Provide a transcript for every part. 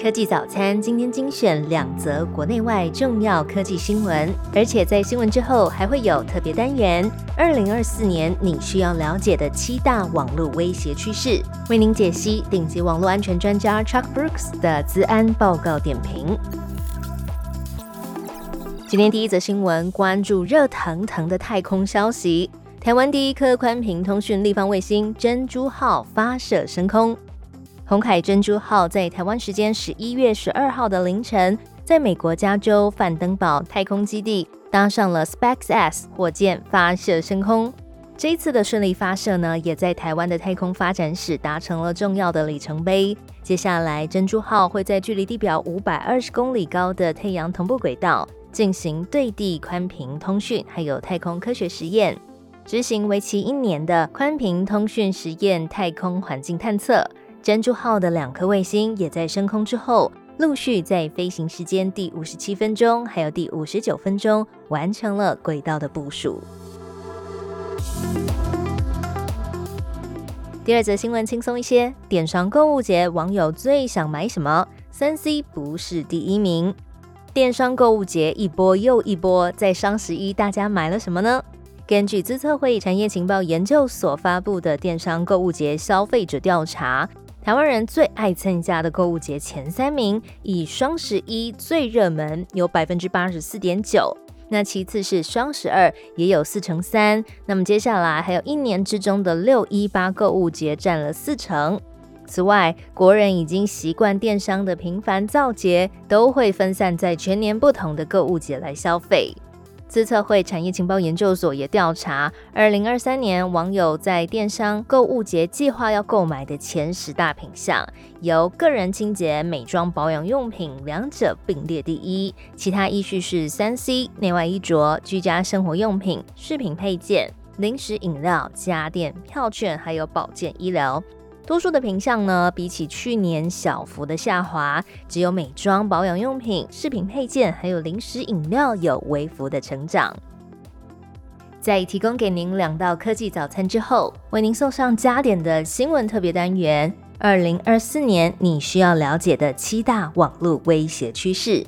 科技早餐今天精选两则国内外重要科技新闻，而且在新闻之后还会有特别单元。二零二四年你需要了解的七大网络威胁趋势，为您解析顶级网络安全专家 Chuck Brooks 的资安报告点评。今天第一则新闻关注热腾腾的太空消息，台湾第一颗宽频通讯立方卫星珍珠号发射升空。红海珍珠号在台湾时间十一月十二号的凌晨，在美国加州范登堡太空基地搭上了 SpaceX 火箭发射升空。这一次的顺利发射呢，也在台湾的太空发展史达成了重要的里程碑。接下来，珍珠号会在距离地表五百二十公里高的太阳同步轨道进行对地宽频通讯，还有太空科学实验，执行为期一年的宽频通讯实验太空环境探测。珍珠号的两颗卫星也在升空之后，陆续在飞行时间第五十七分钟，还有第五十九分钟完成了轨道的部署。第二则新闻轻松一些，电商购物节网友最想买什么？三 C 不是第一名。电商购物节一波又一波，在双十一大家买了什么呢？根据资策会产业情报研究所发布的电商购物节消费者调查。台湾人最爱参加的购物节前三名，以双十一最热门，有百分之八十四点九。那其次是双十二，也有四成三。那么接下来还有一年之中的六一八购物节占了四成。此外，国人已经习惯电商的频繁造节，都会分散在全年不同的购物节来消费。资策会产业情报研究所也调查，二零二三年网友在电商购物节计划要购买的前十大品项，由个人清洁、美妆保养用品两者并列第一，其他依序是三 C、内外衣着、居家生活用品、饰品配件、零食饮料、家电、票券，还有保健医疗。多数的品项呢，比起去年小幅的下滑，只有美妆保养用品、饰品配件，还有零食饮料有微幅的成长。在提供给您两道科技早餐之后，为您送上加点的新闻特别单元：二零二四年你需要了解的七大网络威胁趋势。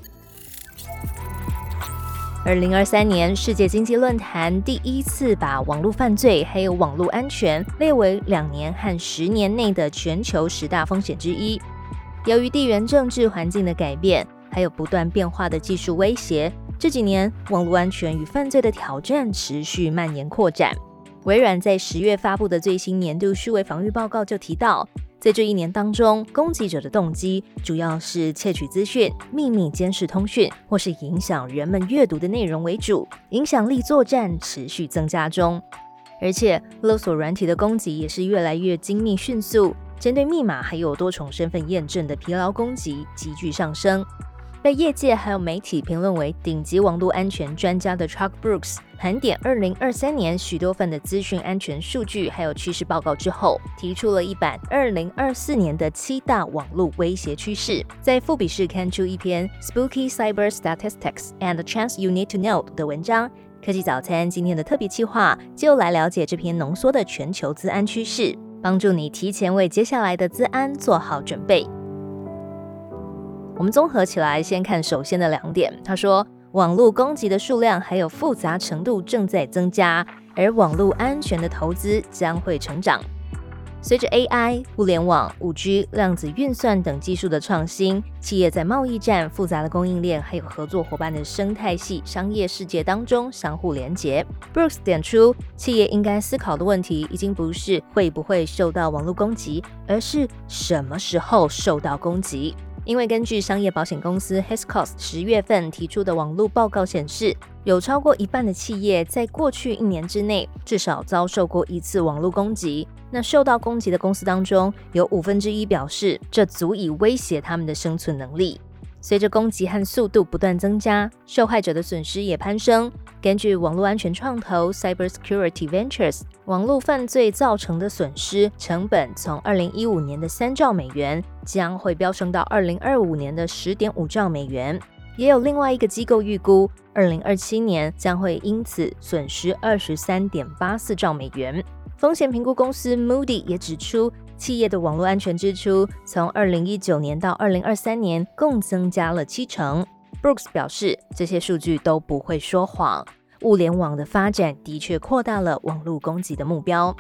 二零二三年世界经济论坛第一次把网络犯罪还有网络安全列为两年和十年内的全球十大风险之一。由于地缘政治环境的改变，还有不断变化的技术威胁，这几年网络安全与犯罪的挑战持续蔓延扩展。微软在十月发布的最新年度数位防御报告就提到。在这一年当中，攻击者的动机主要是窃取资讯、秘密监视通讯，或是影响人们阅读的内容为主。影响力作战持续增加中，而且勒索软体的攻击也是越来越精密迅速，针对密码还有多重身份验证的疲劳攻击急剧上升。被业界还有媒体评论为顶级网络安全专家的 Chuck Brooks 盘点二零二三年许多份的资讯安全数据还有趋势报告之后，提出了一版二零二四年的七大网络威胁趋势，在富比士刊出一篇 Spooky Cyber Statistics and Trends You Need to Know 的文章。科技早餐今天的特别企划就来了解这篇浓缩的全球资安趋势，帮助你提前为接下来的资安做好准备。我们综合起来，先看首先的两点。他说，网络攻击的数量还有复杂程度正在增加，而网络安全的投资将会成长。随着 AI、互联网、五 G、量子运算等技术的创新，企业在贸易战、复杂的供应链还有合作伙伴的生态系商业世界当中相互连接。Brooks 点出，企业应该思考的问题已经不是会不会受到网络攻击，而是什么时候受到攻击。因为根据商业保险公司 Hiscox 十月份提出的网络报告显示，有超过一半的企业在过去一年之内至少遭受过一次网络攻击。那受到攻击的公司当中，有五分之一表示这足以威胁他们的生存能力。随着攻击和速度不断增加，受害者的损失也攀升。根据网络安全创投 Cybersecurity Ventures，网络犯罪造成的损失成本从二零一五年的三兆美元将会飙升到二零二五年的十点五兆美元。也有另外一个机构预估，二零二七年将会因此损失二十三点八四兆美元。风险评估公司 Moody 也指出。企业的网络安全支出从二零一九年到二零二三年共增加了七成。Brooks 表示，这些数据都不会说谎。物联网的发展的确扩大了网络攻击的目标。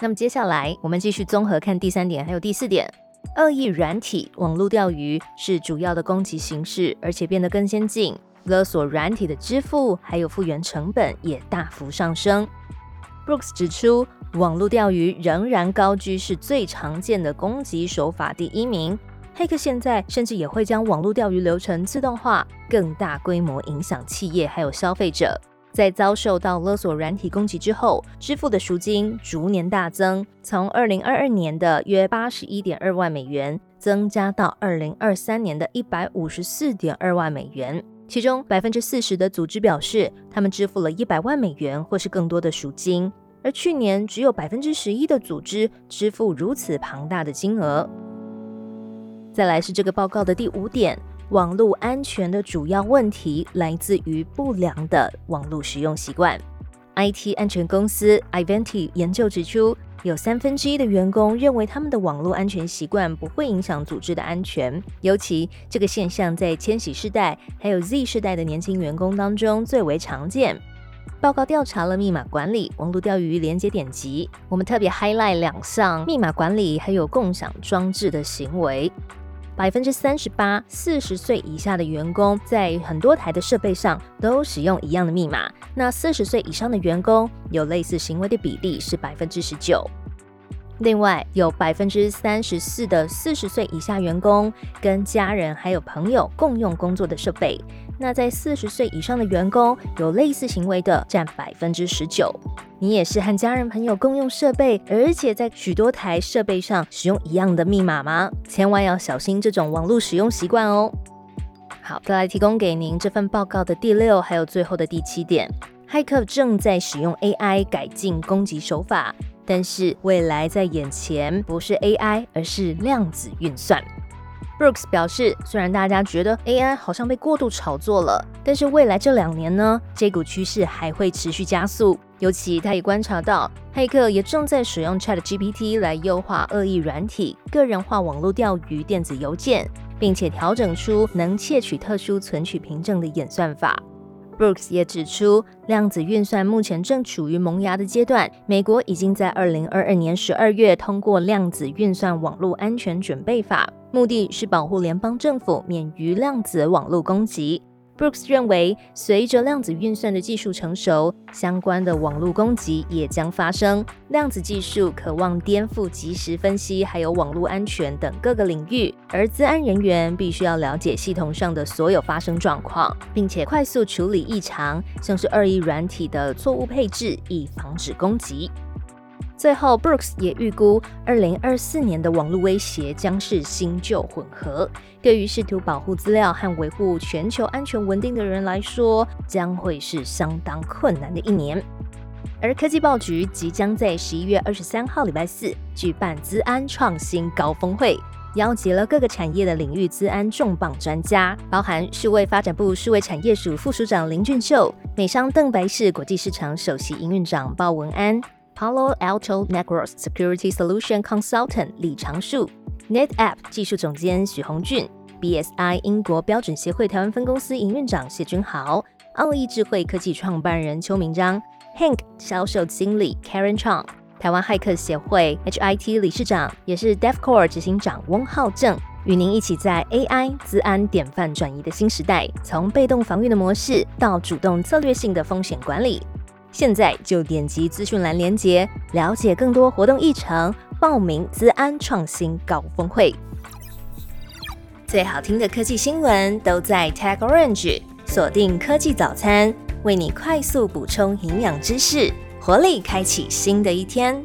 那么接下来，我们继续综合看第三点，还有第四点。恶意软体网络钓鱼是主要的攻击形式，而且变得更先进。勒索软体的支付还有复原成本也大幅上升。Brooks 指出。网络钓鱼仍然高居是最常见的攻击手法第一名。黑客现在甚至也会将网络钓鱼流程自动化，更大规模影响企业还有消费者。在遭受到勒索软体攻击之后，支付的赎金逐年大增，从二零二二年的约八十一点二万美元，增加到二零二三年的一百五十四点二万美元。其中百分之四十的组织表示，他们支付了一百万美元或是更多的赎金。而去年只有百分之十一的组织支付如此庞大的金额。再来是这个报告的第五点，网络安全的主要问题来自于不良的网络使用习惯。IT 安全公司 Iventi 研究指出，有三分之一的员工认为他们的网络安全习惯不会影响组织的安全，尤其这个现象在千禧世代还有 Z 世代的年轻员工当中最为常见。报告调查了密码管理、网络钓鱼、连接点击。我们特别 highlight 两项密码管理还有共享装置的行为。百分之三十八，四十岁以下的员工在很多台的设备上都使用一样的密码。那四十岁以上的员工有类似行为的比例是百分之十九。另外，有百分之三十四的四十岁以下员工跟家人还有朋友共用工作的设备。那在四十岁以上的员工有类似行为的占百分之十九。你也是和家人朋友共用设备，而且在许多台设备上使用一样的密码吗？千万要小心这种网络使用习惯哦。好，再来提供给您这份报告的第六还有最后的第七点：骇客正在使用 AI 改进攻击手法。但是未来在眼前不是 AI，而是量子运算。Brooks 表示，虽然大家觉得 AI 好像被过度炒作了，但是未来这两年呢，这股趋势还会持续加速。尤其他也观察到，黑客也正在使用 ChatGPT 来优化恶意软体、个人化网络钓鱼电子邮件，并且调整出能窃取特殊存取凭证的演算法。Brooks 也指出，量子运算目前正处于萌芽的阶段。美国已经在二零二二年十二月通过量子运算网络安全准备法，目的是保护联邦政府免于量子网络攻击。Brooks 认为，随着量子运算的技术成熟，相关的网络攻击也将发生。量子技术渴望颠覆即时分析，还有网络安全等各个领域，而资安人员必须要了解系统上的所有发生状况，并且快速处理异常，像是恶意软体的错误配置，以防止攻击。最后，Brooks 也预估，二零二四年的网络威胁将是新旧混合。对于试图保护资料和维护全球安全稳定的人来说，将会是相当困难的一年。而科技报局即将在十一月二十三号礼拜四举办资安创新高峰会，邀集了各个产业的领域资安重磅专家，包含数位发展部数位产业署副署长林俊秀、美商邓白氏国际市场首席营运长鲍文安。Palo Alto Networks Security Solution Consultant 李长树，NetApp 技术总监许宏俊，BSI 英国标准协会台湾分公司营运长谢君豪，奥义智慧科技创办人邱明章，Hank 销售经理 Karen Chang，台湾骇客协会 HIT 理事长，也是 DevCore 执行长翁浩正，与您一起在 AI 资安典范转移的新时代，从被动防御的模式到主动策略性的风险管理。现在就点击资讯栏连接，了解更多活动议程，报名资安创新高峰会。最好听的科技新闻都在 Tag Orange，锁定科技早餐，为你快速补充营养知识，活力开启新的一天。